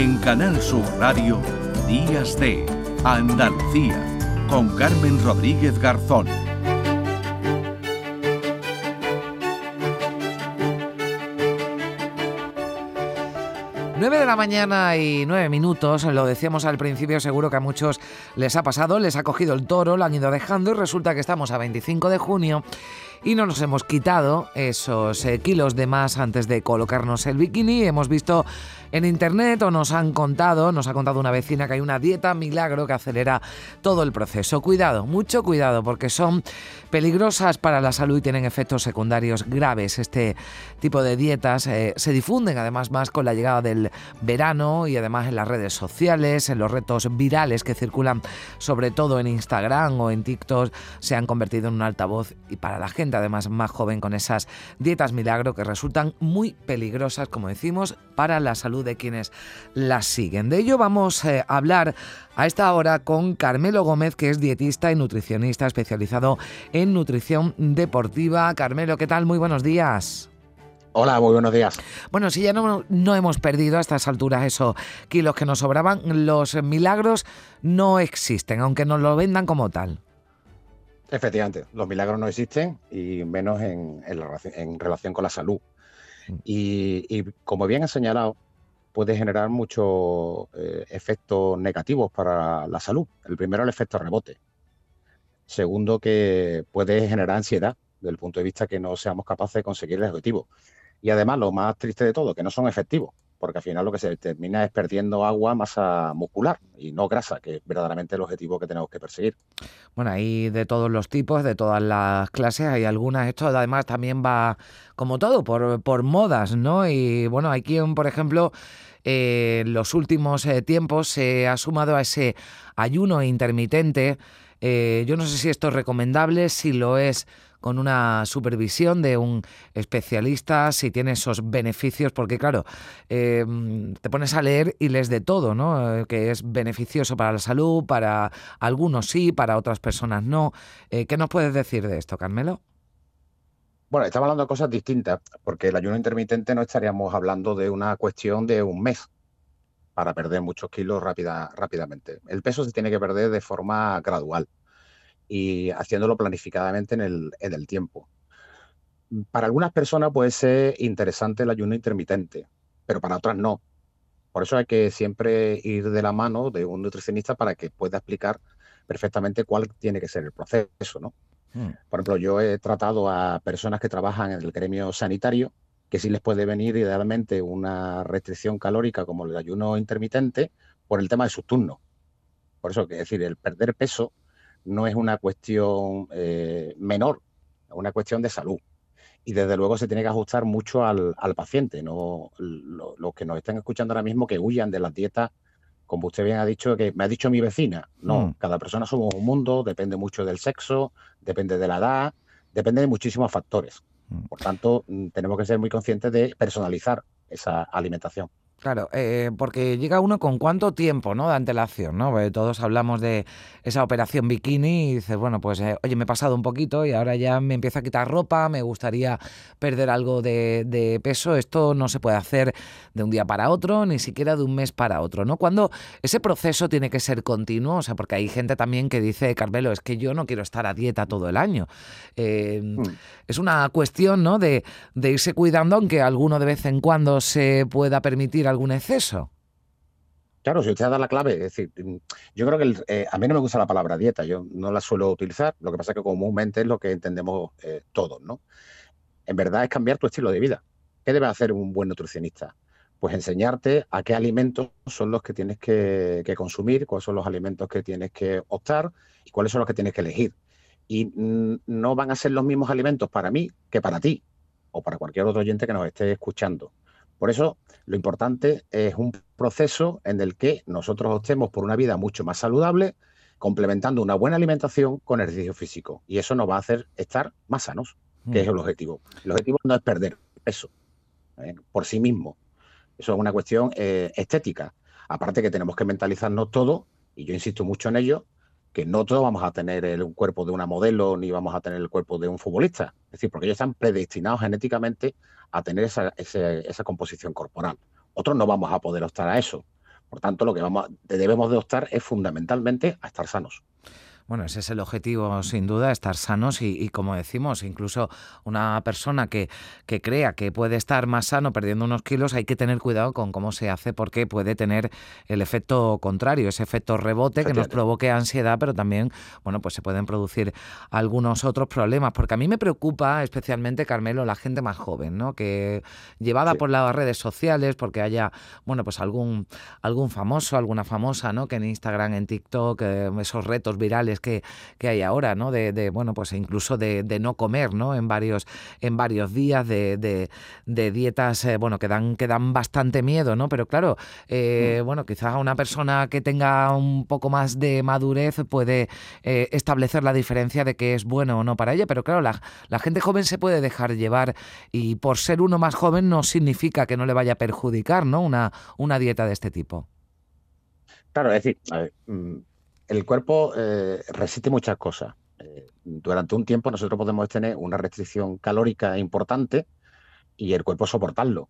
En Canal Sur Radio, Días de Andalucía, con Carmen Rodríguez Garzón. 9 de la mañana y 9 minutos, lo decíamos al principio, seguro que a muchos les ha pasado, les ha cogido el toro, lo han ido dejando y resulta que estamos a 25 de junio y no nos hemos quitado esos eh, kilos de más antes de colocarnos el bikini. Hemos visto en internet o nos han contado, nos ha contado una vecina que hay una dieta milagro que acelera todo el proceso. Cuidado, mucho cuidado, porque son peligrosas para la salud y tienen efectos secundarios graves. Este tipo de dietas eh, se difunden además más con la llegada del verano y además en las redes sociales, en los retos virales que circulan sobre todo en Instagram o en TikTok, se han convertido en un altavoz y para la gente además más joven con esas dietas milagro que resultan muy peligrosas, como decimos, para la salud de quienes las siguen. De ello vamos eh, a hablar a esta hora con Carmelo Gómez, que es dietista y nutricionista especializado en nutrición deportiva. Carmelo, ¿qué tal? Muy buenos días. Hola, muy buenos días. Bueno, si ya no, no, hemos perdido a estas alturas esos kilos que nos sobraban, los milagros no existen, aunque nos lo vendan como tal. Efectivamente, los milagros no existen y menos en, relación con la salud. Mm. Y, como bien ha señalado, puede generar muchos eh, efectos negativos para la salud. El primero, el efecto rebote. Segundo, que puede generar ansiedad, desde el punto de vista que no seamos capaces de conseguir el objetivo. Y además, lo más triste de todo, que no son efectivos porque al final lo que se termina es perdiendo agua, masa muscular y no grasa, que es verdaderamente el objetivo que tenemos que perseguir. Bueno, hay de todos los tipos, de todas las clases, hay algunas, esto además también va como todo, por, por modas, ¿no? Y bueno, hay quien, por ejemplo, eh, en los últimos eh, tiempos se ha sumado a ese ayuno intermitente. Eh, yo no sé si esto es recomendable, si lo es con una supervisión de un especialista, si tiene esos beneficios, porque claro, em, te pones a leer y lees de todo, ¿no? Eh, que es beneficioso para la salud, para algunos sí, para otras personas no. Eh, ¿Qué nos puedes decir de esto, Carmelo? Bueno, estamos hablando de cosas distintas, porque el ayuno intermitente no estaríamos hablando de una cuestión de un mes para perder muchos kilos rápida, rápidamente. El peso se tiene que perder de forma gradual y haciéndolo planificadamente en el, en el tiempo. Para algunas personas puede ser interesante el ayuno intermitente, pero para otras no. Por eso hay que siempre ir de la mano de un nutricionista para que pueda explicar perfectamente cuál tiene que ser el proceso, ¿no? Hmm. Por ejemplo, yo he tratado a personas que trabajan en el gremio sanitario que sí les puede venir idealmente una restricción calórica como el ayuno intermitente por el tema de sus turnos. Por eso, que decir, el perder peso no es una cuestión eh, menor, es una cuestión de salud. Y desde luego se tiene que ajustar mucho al, paciente, no los que nos estén escuchando ahora mismo que huyan de las dietas, como usted bien ha dicho, que me ha dicho mi vecina. No, mm. cada persona somos un mundo, depende mucho del sexo, depende de la edad, depende de muchísimos factores. Mm. Por tanto, mm, tenemos que ser muy conscientes de personalizar esa alimentación. Claro, eh, porque llega uno con cuánto tiempo, ¿no? De antelación, ¿no? todos hablamos de esa operación bikini y dices, bueno, pues, eh, oye, me he pasado un poquito y ahora ya me empiezo a quitar ropa, me gustaría perder algo de, peso. Esto no se puede hacer de un día para otro, ni siquiera de un mes para otro, ¿no? Cuando ese proceso tiene que ser continuo, o sea, porque hay gente también que dice, Carmelo, es que yo no quiero estar a dieta todo el año. Eh, mm. Es una cuestión, ¿no? De, de irse cuidando, aunque alguno de vez en cuando se pueda permitir algún exceso. Claro, si usted da la clave, es decir, mm, yo creo que eh, a mí no me gusta la palabra dieta, yo no la suelo utilizar, lo que pasa es que comúnmente es lo que entendemos eh, todos, ¿no? En verdad es cambiar tu estilo de vida. ¿Qué debe hacer un buen nutricionista? Pues enseñarte a qué alimentos son los que tienes que, consumir, cuáles son los alimentos que tienes que optar y cuáles son los que tienes que elegir. Y mm, no van a ser los mismos alimentos para mí que para ti o para cualquier otro oyente que nos esté escuchando. Por eso, lo importante es un proceso en el que nosotros optemos por una vida mucho más saludable, complementando una buena alimentación con ejercicio físico. Y eso nos va a hacer estar más sanos, que es mm. el objetivo. El objetivo no es perder peso ¿eh? por sí mismo. Eso es una cuestión eh, estética. Aparte que tenemos que mentalizarnos todo, y yo insisto mucho en ello, que no todos vamos a tener el cuerpo de una modelo ni vamos a tener el cuerpo de un futbolista. Es decir, porque ellos están predestinados genéticamente a tener esa, composición corporal. Otros no vamos a poder optar a eso. Por tanto, lo que vamos, debemos de optar es fundamentalmente a estar sanos. Bueno, ese es el objetivo, sin duda, estar sanos y, como decimos, incluso una persona que, que, crea que puede estar más sano perdiendo unos kilos, hay que tener cuidado con cómo se hace porque puede tener el efecto contrario, ese efecto rebote que nos provoque ansiedad, pero también, bueno, pues se pueden producir algunos otros problemas. Porque a mí me preocupa especialmente, Carmelo, la gente más joven, ¿no? Que llevada por las redes sociales, porque haya, bueno, pues algún, algún famoso, alguna famosa, ¿no? Que en Instagram, en TikTok, eh, esos retos virales que, hay ahora, ¿no? De, bueno, pues incluso de, no comer, ¿no? En varios, en varios días, de, dietas, eh, bueno, que dan, que dan bastante miedo, ¿no? Pero claro, eh, mm. bueno, quizás una persona que tenga un poco más de madurez puede eh, establecer la diferencia de que es bueno o no para ella, pero claro, la, la gente joven se puede dejar llevar y por ser uno más joven no significa que no le vaya a perjudicar, ¿no? Una, una dieta de este tipo. Claro, es decir, mm, el cuerpo eh, resiste muchas cosas. Eh, durante un tiempo nosotros podemos tener una restricción calórica importante y el cuerpo soportarlo.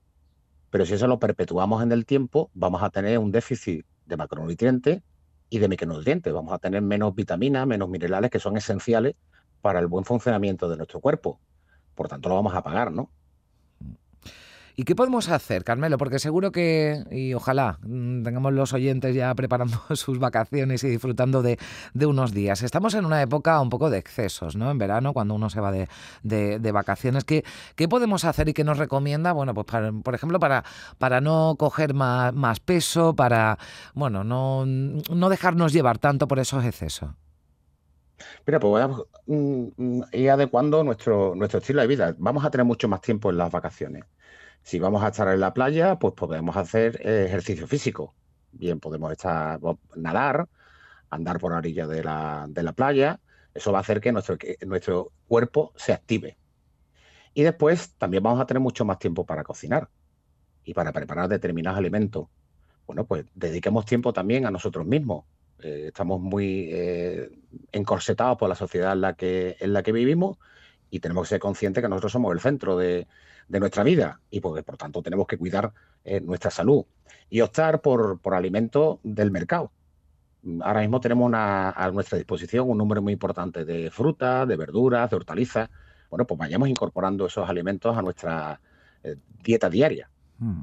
Pero si eso lo perpetuamos en el tiempo, vamos a tener un déficit de macronutrientes y de micronutrientes. Vamos a tener menos vitaminas, menos minerales que son esenciales para el buen funcionamiento de nuestro cuerpo. Por tanto, lo vamos a pagar, ¿no? ¿Y qué podemos hacer, Carmelo? Porque seguro que, y ojalá mm, tengamos los oyentes ya preparando sus vacaciones y disfrutando de, unos días. Estamos en una época un poco de excesos, ¿no? En verano, cuando uno se va de, vacaciones. ¿Qué, ¿Qué, podemos hacer y qué nos recomienda? Bueno, pues por ejemplo, para, para no coger más, peso, para, bueno, no, no dejarnos llevar tanto por esos excesos. Mira, pues vamos a mm, mm, ir adecuando nuestro estilo de vida. Vamos a tener mucho más tiempo en las vacaciones. Si vamos a estar en la playa, pues podemos hacer eh, ejercicio físico. Bien, podemos estar, nadar, andar por la orilla de la, playa. Eso va a hacer que nuestro, nuestro cuerpo se active. Y después también vamos a tener mucho más tiempo para cocinar y para preparar determinados alimentos. Bueno, pues dediquemos tiempo también a nosotros mismos. Eh, estamos muy eh, encorsetados por la sociedad en la, que, en la que vivimos y tenemos que ser conscientes que nosotros somos el centro de, de nuestra vida y porque por tanto tenemos que cuidar eh, nuestra salud y optar por, por alimentos del mercado. Ahora mismo tenemos a nuestra disposición un número muy importante de frutas, de verduras, de hortalizas. Bueno, pues vayamos incorporando esos alimentos a nuestra eh, dieta diaria. Mm.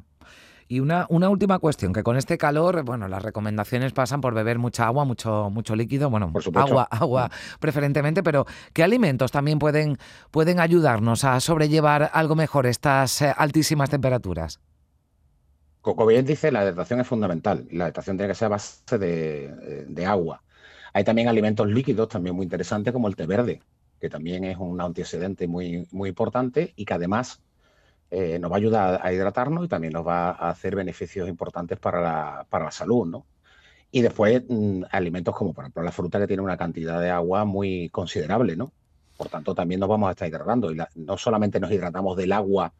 Y una, una última cuestión, que con este calor, bueno, las recomendaciones pasan por beber mucha agua, mucho, mucho líquido, bueno, agua, agua mm. preferentemente, pero ¿qué alimentos también pueden, pueden ayudarnos a sobrellevar algo mejor estas eh, altísimas temperaturas? Como bien dice, la hidratación es fundamental la hidratación tiene que ser a base de, eh, de agua. Hay también alimentos líquidos también muy interesantes como el té verde, que también es un antioxidante muy, muy importante y que además eh, nos va a ayudar a hidratarnos y también nos va a hacer beneficios importantes para la, para la salud, ¿no? Y después mm, alimentos como por ejemplo la fruta que tiene una cantidad de agua muy considerable, ¿no? Por tanto, también nos vamos a estar hidratando. Y no solamente nos hidratamos del agua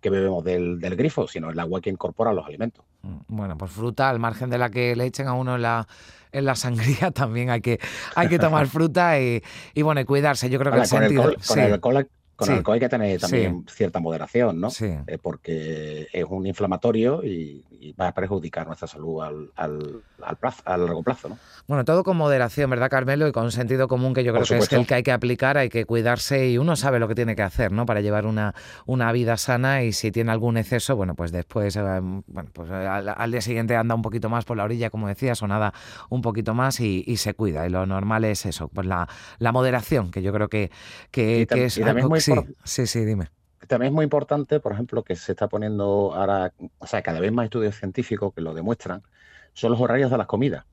que bebemos del, grifo, sino el agua que incorpora los alimentos. Mm, bueno, pues fruta, al margen de la que le echen a uno en la, en la sangría, también hay que, hay que tomar fruta y, bueno, y cuidarse. Yo creo que el sentido... Con el alcohol hay que tener también cierta moderación, ¿no? Eh, porque es un inflamatorio y, va a perjudicar nuestra salud al, al, plazo, a largo plazo, ¿no? Bueno, todo con moderación, ¿verdad, Carmelo? Y con sentido común que yo creo que es el que hay que aplicar, hay que cuidarse y uno sabe lo que tiene que hacer, ¿no? Para llevar una, una vida sana y si tiene algún exceso, bueno, pues después, eh, bueno, pues al, día siguiente anda un poquito más por la orilla, como decías, o nada un poquito más y, se cuida. Y lo normal es eso, pues la, la moderación, que yo creo que, que, es algo Sí, sí, dime. También es muy importante, por ejemplo, que se está poniendo ahora, o sea, cada vez más estudios científicos que lo demuestran, son los horarios de las comidas.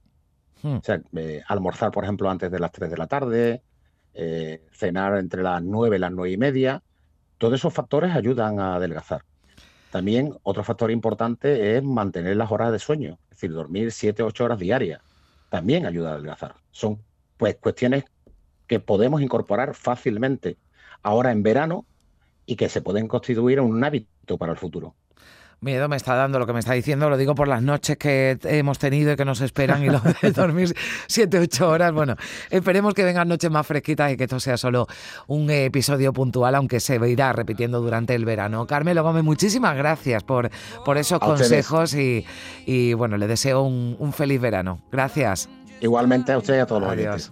Hmm. O sea, eh, almorzar, por ejemplo, antes de las 3 de la tarde, eh, cenar entre las 9 y las 9 y media. Todos esos factores ayudan a adelgazar. También otro factor importante es mantener las horas de sueño, es decir, dormir 7 o 8 horas diarias. También ayuda a adelgazar. Son pues cuestiones que podemos incorporar fácilmente ahora en verano y que se pueden constituir en un hábito para el futuro. Miedo me está dando lo que me está diciendo, lo digo por las noches que hemos tenido y que nos esperan y lo de dormir 7, 8 horas. Bueno, esperemos que vengan noches más fresquitas y que esto sea solo un episodio puntual, aunque se irá repitiendo durante el verano. Carmelo Gómez, muchísimas gracias por, por esos consejos y, y, bueno, le deseo un, un, feliz verano. Gracias. Igualmente a usted y a todos los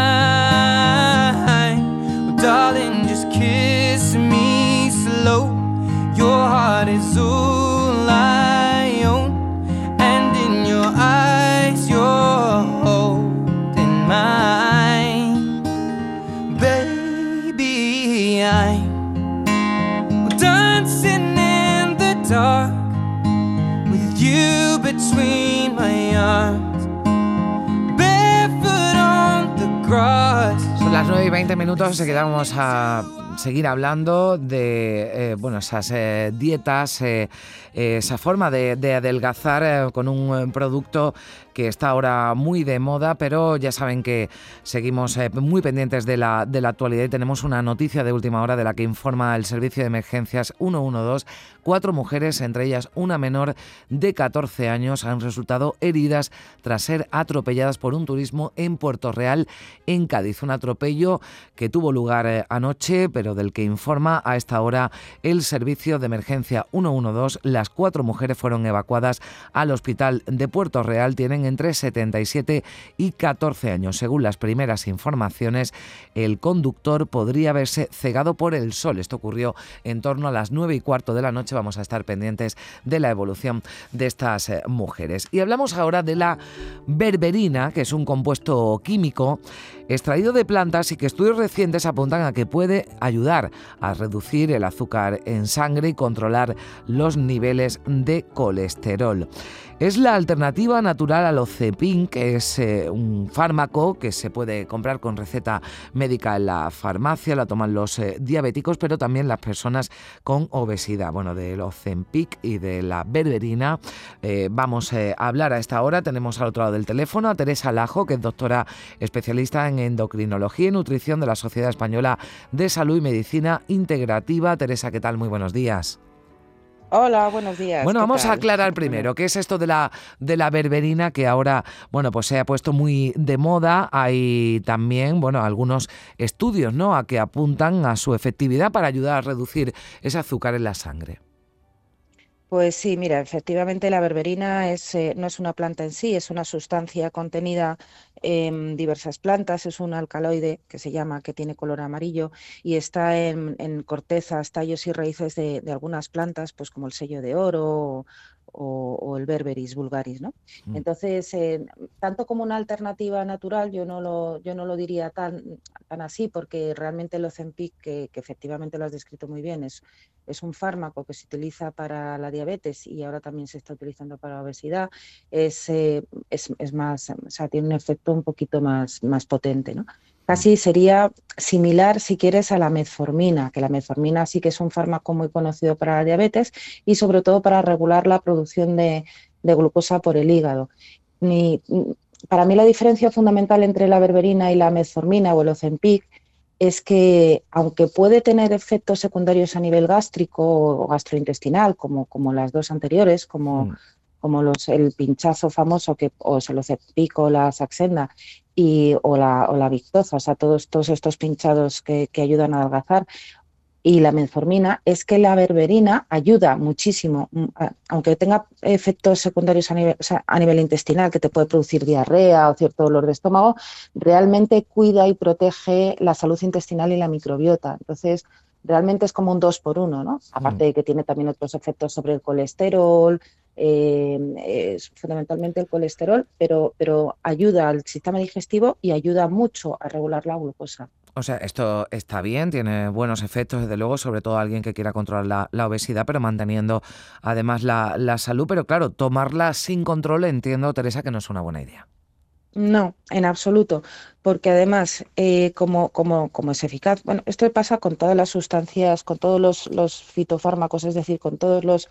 Between my arms, barefoot on the grass. Son las 9 y 20 minutos, se quedamos a seguir hablando de eh, bueno, esas eh, dietas, eh, esa forma de, de adelgazar con un producto que está ahora muy de moda, pero ya saben que seguimos eh, muy pendientes de la, de la actualidad y tenemos una noticia de última hora de la que informa el Servicio de Emergencias 112. Cuatro mujeres, entre ellas una menor de 14 años, han resultado heridas tras ser atropelladas por un turismo en Puerto Real, en Cádiz. Un atropello que tuvo lugar eh, anoche, pero del que informa a esta hora el Servicio de Emergencia 112. Las cuatro mujeres fueron evacuadas al hospital de Puerto Real. Tienen entre 77 y 14 años. Según las primeras informaciones, el conductor podría haberse cegado por el sol. Esto ocurrió en torno a las 9 y cuarto de la noche. Vamos a estar pendientes de la evolución de estas eh, mujeres. Y hablamos ahora de la berberina, que es un compuesto químico extraído de plantas y que estudios recientes apuntan a que puede ayudar a reducir el azúcar en sangre y controlar los niveles de colesterol. Es la alternativa natural al Ocepin, que es eh, un fármaco que se puede comprar con receta médica en la farmacia, la toman los eh, diabéticos, pero también las personas con obesidad. Bueno, del Ozempic y de la berberina eh, vamos a hablar a esta hora. Tenemos al otro lado del teléfono a Teresa Lajo, que es doctora especialista en endocrinología y nutrición de la Sociedad Española de Salud y Medicina Integrativa. Teresa, ¿qué tal? Muy buenos días. Hola, buenos días. Bueno, vamos a aclarar primero qué es esto de la de la berberina que ahora, bueno, pues se ha puesto muy de moda. Hay también, bueno, algunos estudios, ¿no? A que apuntan a su efectividad para ayudar a reducir ese azúcar en la sangre. Pues sí, mira, efectivamente la berberina es, eh, no es una planta en sí, es una sustancia contenida en diversas plantas, es un alcaloide que se llama, que tiene color amarillo y está en, cortezas, tallos y raíces de, de, algunas plantas, pues como el sello de oro o, el Berberis vulgaris, ¿no? Mm. Entonces, eh, tanto como una alternativa natural, yo no lo, yo no lo diría tan, tan así, porque realmente el Ozempic, que, que efectivamente lo has descrito muy bien, es, es un fármaco que se utiliza para la diabetes y ahora también se está utilizando para la obesidad, es, eh, es, es más, o sea, tiene un efecto un poquito más, más potente, ¿no? Casi sería similar, si quieres, a la metformina, que la metformina sí que es un fármaco muy conocido para la diabetes y sobre todo para regular la producción de, glucosa por el hígado. para mí la diferencia fundamental entre la berberina y la metformina o el Ozempic es que aunque puede tener efectos secundarios a nivel gástrico o gastrointestinal, como, como las dos anteriores, como, mm. como los, el pinchazo famoso que, o el Ozempic o la Saxenda, y, o, la, o la victoza, o sea, todos, todos estos pinchados que, que ayudan a adelgazar, y la metformina es que la berberina ayuda muchísimo, mm, aunque tenga efectos secundarios a nivel, a nivel, intestinal, que te puede producir diarrea o cierto dolor de estómago, realmente cuida y protege la salud intestinal y la microbiota. Entonces, realmente es como un dos por uno, ¿no? Aparte de que tiene también otros efectos sobre el colesterol, eh, es fundamentalmente el colesterol, pero, pero ayuda al sistema digestivo y ayuda mucho a regular la glucosa. O sea, esto está bien, tiene buenos efectos, desde luego, sobre todo alguien que quiera controlar la, obesidad, pero manteniendo además la, la salud. Pero claro, tomarla sin control, entiendo, Teresa, que no es una buena idea. No, en absoluto, porque además, eh, como, como, como, es eficaz, bueno, esto pasa con todas las sustancias, con todos los, los fitofármacos, es decir, con todos los,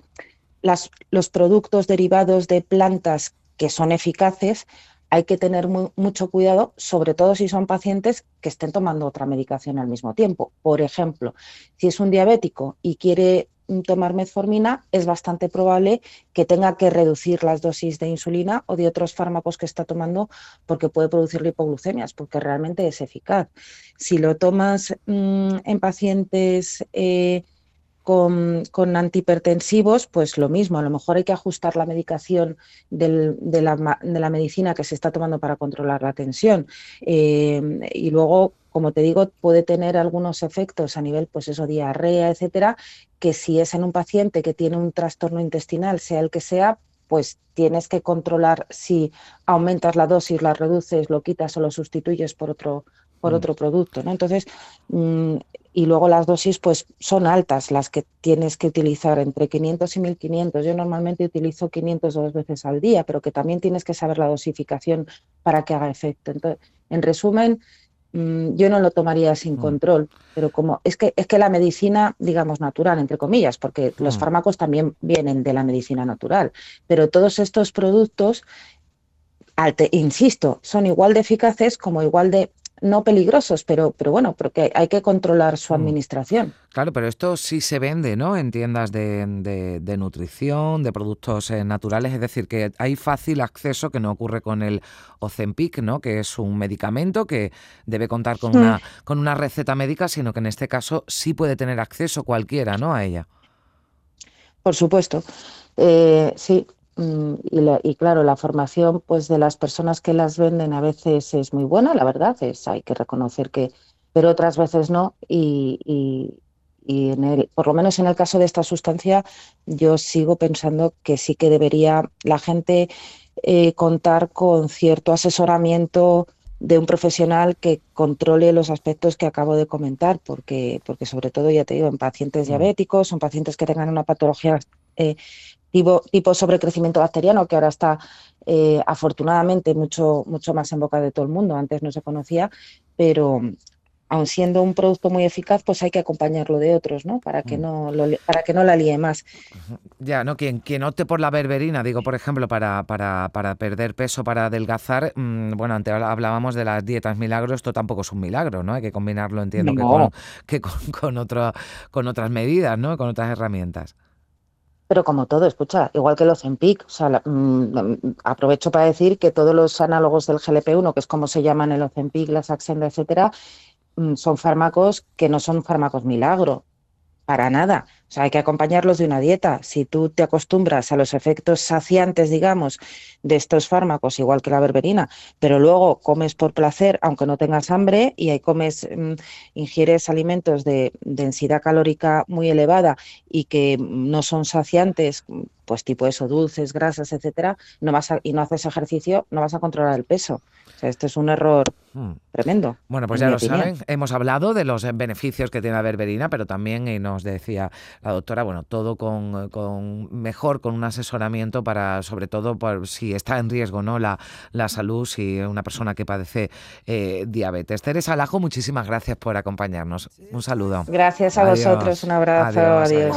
los productos derivados de plantas que son eficaces, hay que tener mucho cuidado, sobre todo si son pacientes que estén tomando otra medicación al mismo tiempo. Por ejemplo, si es un diabético y quiere tomar metformina, es bastante probable que tenga que reducir las dosis de insulina o de otros fármacos que está tomando porque puede producir hipoglucemias, porque realmente es eficaz. Si lo tomas mm, en pacientes eh, con, antihipertensivos, pues lo mismo, a lo mejor hay que ajustar la medicación de, la, medicina que se está tomando para controlar la tensión. Eh, y luego como te digo, puede tener algunos efectos a nivel, pues eso, diarrea, etcétera, que si es en un paciente que tiene un trastorno intestinal, sea el que sea, pues tienes que controlar si aumentas la dosis, la reduces, lo quitas o lo sustituyes por otro, por mm. otro producto, ¿no? Entonces, mm, y luego las dosis pues son altas las que tienes que utilizar entre 500 y 1500. Yo normalmente utilizo 500 dos veces al día, pero que también tienes que saber la dosificación para que haga efecto. Entonces, en resumen, Mm, yo no lo tomaría sin mm. control, pero como es que es que la medicina, digamos, natural, entre comillas, porque los mm. fármacos también vienen de la medicina natural, pero todos estos productos, insisto, son igual de eficaces como igual de no peligrosos, pero, pero bueno, porque hay que controlar su mm. administración. Claro, pero esto sí se vende, ¿no? En tiendas de, de, nutrición, de productos eh, naturales, es decir, que hay fácil acceso que no ocurre con el Ozempic, ¿no? Que es un medicamento que debe contar con, una, con una receta médica, sino que en este caso sí puede tener acceso cualquiera, ¿no? A ella. Por supuesto. Eh, sí, Mm, y, claro, la formación pues de las personas que las venden a veces es muy buena, la verdad, es hay que reconocer que, pero otras veces no. Y, en el, por lo menos en el caso de esta sustancia, yo sigo pensando que sí que debería la gente eh, contar con cierto asesoramiento de un profesional que controle los aspectos que acabo de comentar, porque, porque sobre todo, ya te digo, en pacientes mm. diabéticos, son pacientes que tengan una patología eh, tipo, tipo sobrecrecimiento bacteriano, que ahora está eh, afortunadamente mucho, mucho más en boca de todo el mundo, antes no se conocía, pero aun siendo un producto muy eficaz, pues hay que acompañarlo de otros, ¿no? Para que mm. no para que no la líe más. Ya, ¿no? Quien, quien opte por la berberina, digo, por ejemplo, para, para, para perder peso, para adelgazar, mm, bueno, antes hablábamos de las dietas milagros, esto tampoco es un milagro, ¿no? Hay que combinarlo, entiendo, que, con, que con, con, con otras medidas, ¿no? Con otras herramientas pero como todo, escucha, igual que los EMPIC, o sea, mm, aprovecho para decir que todos los análogos del GLP-1, que es como se llaman el Ozempic, la Saxenda, etcétera, mm, son fármacos que no son fármacos milagro, para nada. O sea, hay que acompañarlos de una dieta. Si tú te acostumbras a los efectos saciantes, digamos, de estos fármacos, igual que la berberina, pero luego comes por placer, aunque no tengas hambre, y ahí comes, mm, ingieres alimentos de densidad calórica muy elevada y que no son saciantes, pues tipo eso, dulces, grasas, etcétera, no vas y no haces ejercicio, no vas a controlar el peso. O sea, este es un error hmm. tremendo. Bueno, pues ya lo saben, hemos hablado de los beneficios que tiene la berberina, pero también, y nos decía la doctora, bueno, todo con, mejor, con un asesoramiento para, sobre todo, por si está en riesgo no la, la salud, si una persona que padece eh, diabetes. Teresa Alajo, muchísimas gracias por acompañarnos. Un saludo. Gracias a vosotros, un abrazo, adiós.